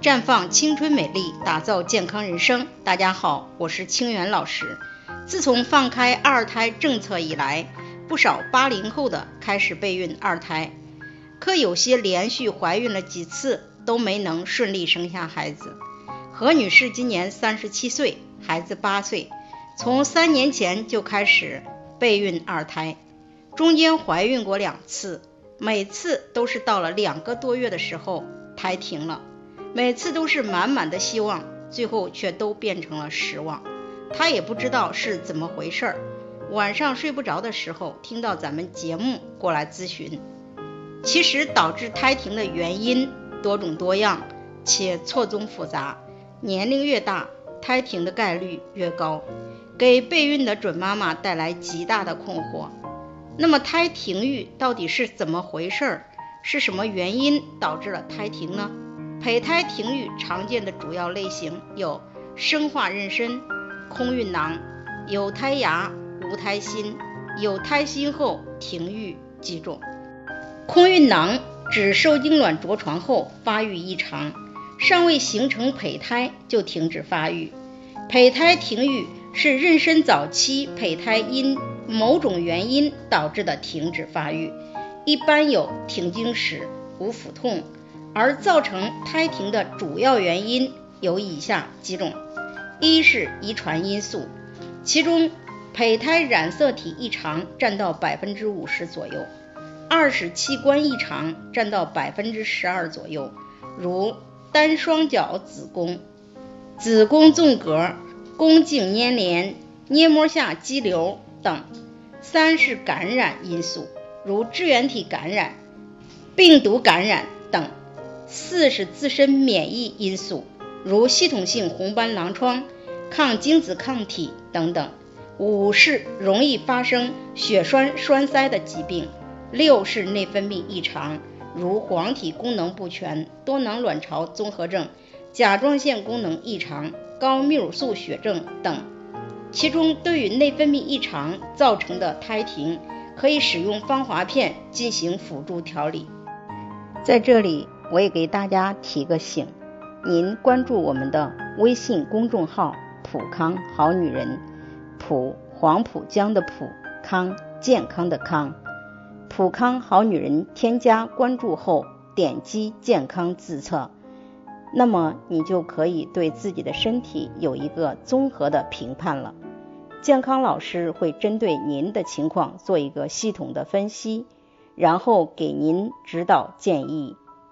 绽放青春美丽，打造健康人生。大家好，我是清源老师。自从放开二胎政策以来，不少八零后的开始备孕二胎，可有些连续怀孕了几次都没能顺利生下孩子。何女士今年三十七岁，孩子八岁，从三年前就开始备孕二胎，中间怀孕过两次，每次都是到了两个多月的时候胎停了。每次都是满满的希望，最后却都变成了失望。他也不知道是怎么回事儿。晚上睡不着的时候，听到咱们节目过来咨询。其实导致胎停的原因多种多样，且错综复杂。年龄越大，胎停的概率越高，给备孕的准妈妈带来极大的困惑。那么胎停育到底是怎么回事儿？是什么原因导致了胎停呢？胚胎停育常见的主要类型有生化妊娠、空孕囊、有胎芽、无胎心、有胎心后停育几种。空孕囊指受精卵着床后发育异常，尚未形成胚胎就停止发育。胚胎停育是妊娠早期胚胎因某种原因导致的停止发育，一般有停经史、无腹痛。而造成胎停的主要原因有以下几种：一是遗传因素，其中胚胎染色体异常占到百分之五十左右；二是器官异常占到百分之十二左右，如单双脚子宫、子宫纵隔、宫颈粘连、黏膜下肌瘤等；三是感染因素，如支原体感染、病毒感染等。四是自身免疫因素，如系统性红斑狼疮、抗精子抗体等等。五是容易发生血栓栓塞的疾病。六是内分泌异常，如黄体功能不全、多囊卵巢综合症、甲状腺功能异常、高泌乳素血症等。其中，对于内分泌异常造成的胎停，可以使用芳华片进行辅助调理。在这里。我也给大家提个醒，您关注我们的微信公众号“普康好女人”，普黄浦江的普康健康的康，普康好女人添加关注后，点击健康自测，那么你就可以对自己的身体有一个综合的评判了。健康老师会针对您的情况做一个系统的分析，然后给您指导建议。